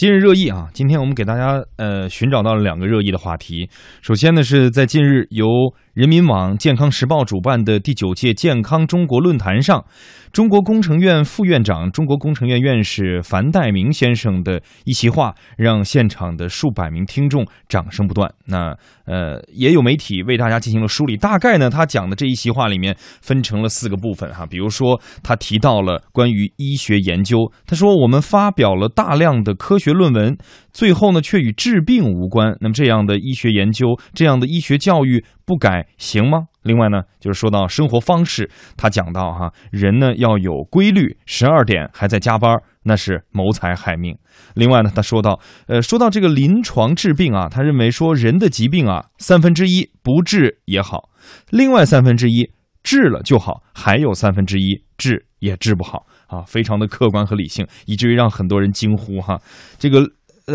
今日热议啊，今天我们给大家呃寻找到了两个热议的话题。首先呢，是在近日由人民网、健康时报主办的第九届健康中国论坛上，中国工程院副院长、中国工程院院士樊代明先生的一席话，让现场的数百名听众掌声不断。那呃，也有媒体为大家进行了梳理。大概呢，他讲的这一席话里面分成了四个部分哈。比如说，他提到了关于医学研究，他说我们发表了大量的科学论文，最后呢却与治病无关。那么这样的医学研究，这样的医学教育不改行吗？另外呢，就是说到生活方式，他讲到哈，人呢要有规律，十二点还在加班，那是谋财害命。另外呢，他说到，呃，说到这个临床治病啊，他认为说人的疾病啊，三分之一不治也好，另外三分之一治了就好，还有三分之一治也治不好啊，非常的客观和理性，以至于让很多人惊呼哈，这个。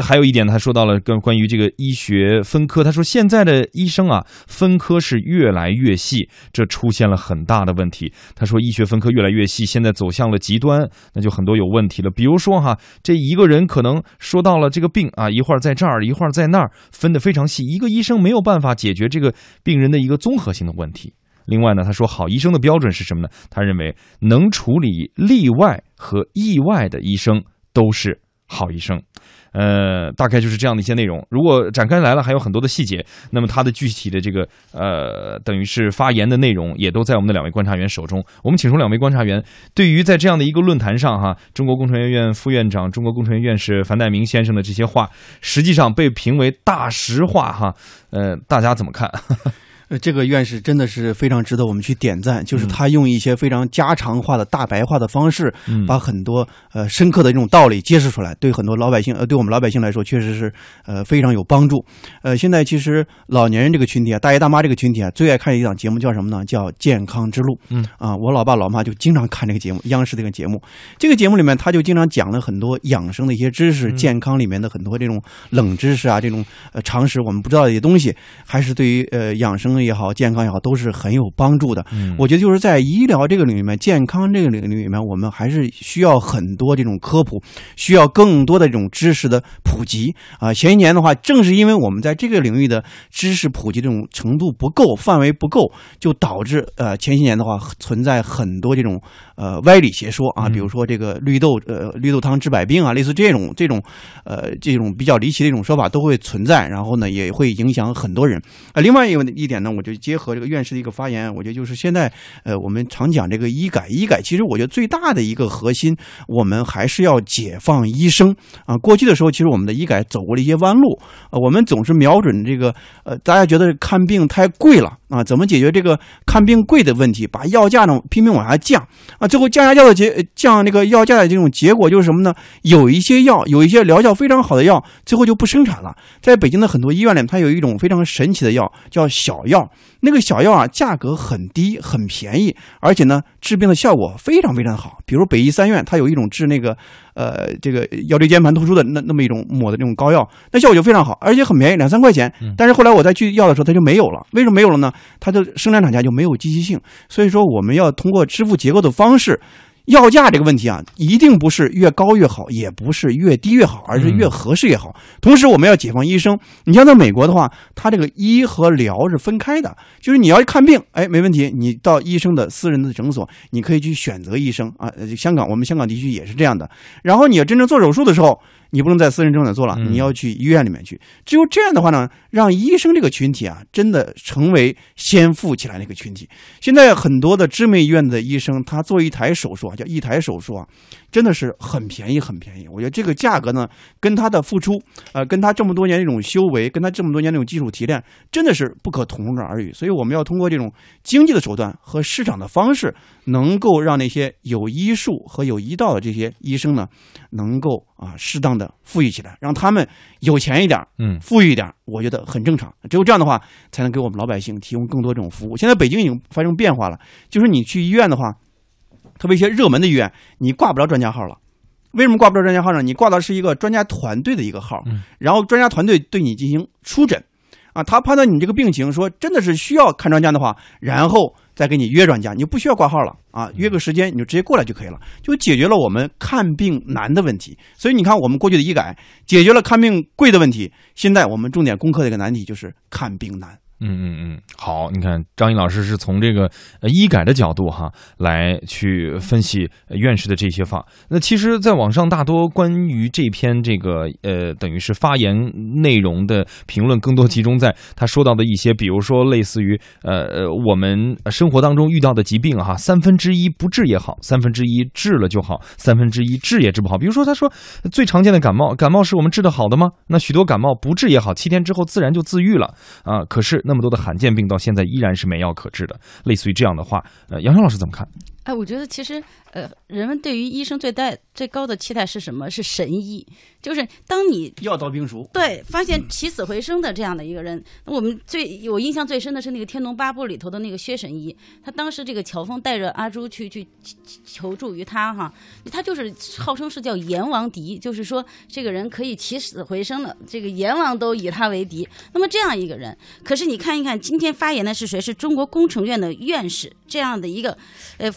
还有一点，他说到了跟关于这个医学分科，他说现在的医生啊，分科是越来越细，这出现了很大的问题。他说医学分科越来越细，现在走向了极端，那就很多有问题了。比如说哈，这一个人可能说到了这个病啊，一会儿在这儿，一会儿在那儿，分得非常细，一个医生没有办法解决这个病人的一个综合性的问题。另外呢，他说好医生的标准是什么呢？他认为能处理例外和意外的医生都是好医生。呃，大概就是这样的一些内容。如果展开来了，还有很多的细节。那么他的具体的这个呃，等于是发言的内容，也都在我们的两位观察员手中。我们请出两位观察员，对于在这样的一个论坛上，哈，中国工程院院副院长、中国工程院院士樊代明先生的这些话，实际上被评为大实话，哈，呃，大家怎么看？呃，这个院士真的是非常值得我们去点赞，就是他用一些非常家常化的大白话的方式，把很多呃深刻的这种道理揭示出来，对很多老百姓，呃，对我们老百姓来说，确实是呃非常有帮助。呃，现在其实老年人这个群体啊，大爷大妈这个群体啊，最爱看一档节目叫什么呢？叫《健康之路》。嗯啊，我老爸老妈就经常看这个节目，央视这个节目。这个节目里面，他就经常讲了很多养生的一些知识，健康里面的很多这种冷知识啊，这种呃常识我们不知道的一些东西，还是对于呃养生。也好，健康也好，都是很有帮助的。嗯，我觉得就是在医疗这个领域里面，健康这个领域里面，我们还是需要很多这种科普，需要更多的这种知识的普及啊。前一年的话，正是因为我们在这个领域的知识普及这种程度不够，范围不够，就导致呃前些年的话存在很多这种呃歪理邪说啊，比如说这个绿豆呃绿豆汤治百病啊，类似这种这种呃这种比较离奇的一种说法都会存在，然后呢也会影响很多人啊。另外一个一点。那我就结合这个院士的一个发言，我觉得就是现在，呃，我们常讲这个医改，医改其实我觉得最大的一个核心，我们还是要解放医生啊。过去的时候，其实我们的医改走过了一些弯路，呃，我们总是瞄准这个，呃，大家觉得看病太贵了啊，怎么解决这个看病贵的问题？把药价呢拼命往下降啊，最后降下降的结降那个药价的这种结果就是什么呢？有一些药，有一些疗效非常好的药，最后就不生产了。在北京的很多医院里，它有一种非常神奇的药，叫小药。药那个小药啊，价格很低，很便宜，而且呢，治病的效果非常非常好。比如北医三院，它有一种治那个呃这个腰椎间盘突出的那那么一种抹的那种膏药，那效果就非常好，而且很便宜，两三块钱。但是后来我再去要的时候，它就没有了。为什么没有了呢？它的生产厂家就没有积极性。所以说，我们要通过支付结构的方式。药价这个问题啊，一定不是越高越好，也不是越低越好，而是越合适越好。同时，我们要解放医生。你像在美国的话，他这个医和疗是分开的，就是你要看病，哎，没问题，你到医生的私人的诊所，你可以去选择医生啊。香港，我们香港地区也是这样的。然后你要真正做手术的时候。你不能在私人诊所做了，你要去医院里面去。只有这样的话呢，让医生这个群体啊，真的成为先富起来的一个群体。现在很多的知名医院的医生，他做一台手术啊，叫一台手术啊，真的是很便宜，很便宜。我觉得这个价格呢，跟他的付出，呃，跟他这么多年这种修为，跟他这么多年那种技术提炼，真的是不可同日而语。所以我们要通过这种经济的手段和市场的方式，能够让那些有医术和有医道的这些医生呢，能够啊适当。的富裕起来，让他们有钱一点，嗯，富裕一点，我觉得很正常。只有这样的话，才能给我们老百姓提供更多这种服务。现在北京已经发生变化了，就是你去医院的话，特别一些热门的医院，你挂不着专家号了。为什么挂不着专家号呢？你挂的是一个专家团队的一个号，然后专家团队对你进行初诊，啊，他判断你这个病情，说真的是需要看专家的话，然后再给你约专家，你就不需要挂号了啊，约个时间你就直接过来就可以了，就解决了我们看病难的问题。所以你看，我们过去的医改解决了看病贵的问题，现在我们重点攻克的一个难题就是看病难。嗯嗯嗯，好，你看张毅老师是从这个医改的角度哈来去分析院士的这些话。那其实，在网上大多关于这篇这个呃等于是发言内容的评论，更多集中在他说到的一些，比如说类似于呃呃我们生活当中遇到的疾病哈，三分之一不治也好，三分之一治了就好，三分之一治也治不好。比如说他说最常见的感冒，感冒是我们治得好的吗？那许多感冒不治也好，七天之后自然就自愈了啊。可是。那么多的罕见病到现在依然是没药可治的，类似于这样的话，呃，杨超老师怎么看？哎，我觉得其实，呃，人们对于医生最大最高的期待是什么？是神医，就是当你药到病除，对，发现起死回生的这样的一个人。我们最我印象最深的是那个《天龙八部》里头的那个薛神医，他当时这个乔峰带着阿朱去去求助于他，哈，他就是号称是叫阎王敌，就是说这个人可以起死回生的，这个阎王都以他为敌。那么这样一个人，可是你看一看，今天发言的是谁？是中国工程院的院士，这样的一个，呃。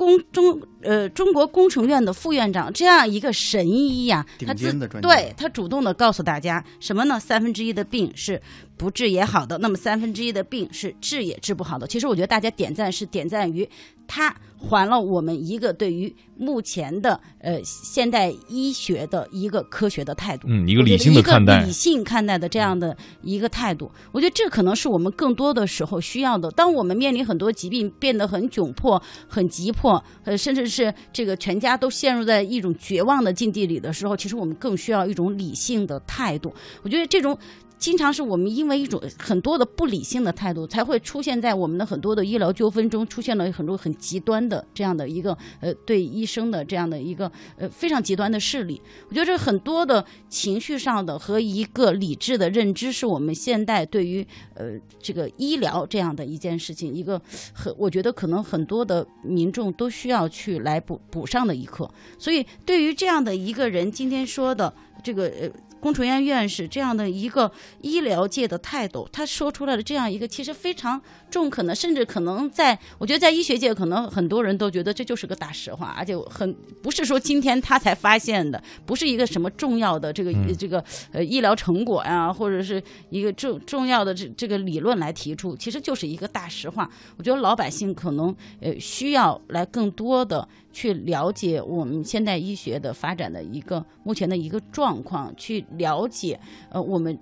工中呃，中国工程院的副院长这样一个神医呀，他自对他主动的告诉大家什么呢？三分之一的病是不治也好的，那么三分之一的病是治也治不好的。其实我觉得大家点赞是点赞于他还了我们一个对于目前的呃现代医学的一个科学的态度，嗯，一个理性的看待，理性看待的这样的一个态度。我觉得这可能是我们更多的时候需要的。当我们面临很多疾病变得很窘迫、很急迫，呃，甚至是这个全家都陷入在一种绝望的境地里的时候，其实我们更需要一种理性的态度。我觉得这种经常是我们因为一种很多的不理性的态度，才会出现在我们的很多的医疗纠纷中，出现了很多很极端的这样的一个呃对医生的这样的一个呃非常极端的势力。我觉得这很多的情绪上的和一个理智的认知，是我们现代对于呃这个医疗这样的一件事情，一个很我觉得可能很多的民众都需要去来补补上的一课。所以对于这样的一个人，今天说的这个呃。工程院院士这样的一个医疗界的泰斗，他说出来的这样一个其实非常中肯的，甚至可能在我觉得在医学界可能很多人都觉得这就是个大实话，而且很不是说今天他才发现的，不是一个什么重要的这个这个呃医疗成果呀，或者是一个重重要的这这个理论来提出，其实就是一个大实话。我觉得老百姓可能呃需要来更多的。去了解我们现代医学的发展的一个目前的一个状况，去了解呃我们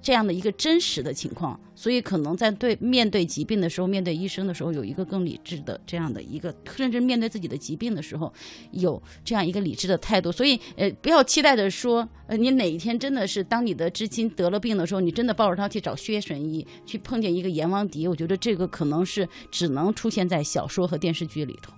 这样的一个真实的情况，所以可能在对面对疾病的时候，面对医生的时候，有一个更理智的这样的一个，甚至面对自己的疾病的时候，有这样一个理智的态度。所以呃，不要期待着说呃你哪一天真的是当你的至亲得了病的时候，你真的抱着他去找薛神医，去碰见一个阎王敌。我觉得这个可能是只能出现在小说和电视剧里头。